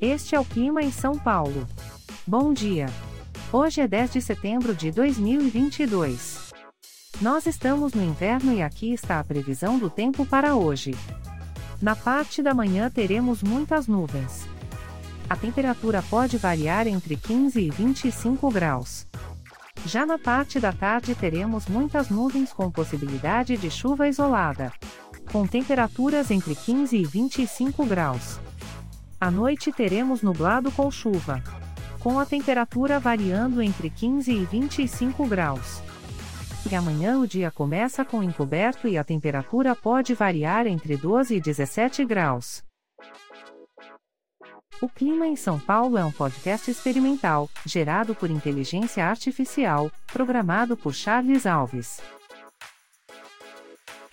Este é o clima em São Paulo. Bom dia. Hoje é 10 de setembro de 2022. Nós estamos no inverno e aqui está a previsão do tempo para hoje. Na parte da manhã teremos muitas nuvens. A temperatura pode variar entre 15 e 25 graus. Já na parte da tarde teremos muitas nuvens com possibilidade de chuva isolada. Com temperaturas entre 15 e 25 graus. À noite teremos nublado com chuva. Com a temperatura variando entre 15 e 25 graus. E amanhã o dia começa com encoberto e a temperatura pode variar entre 12 e 17 graus. O Clima em São Paulo é um podcast experimental, gerado por inteligência artificial, programado por Charles Alves.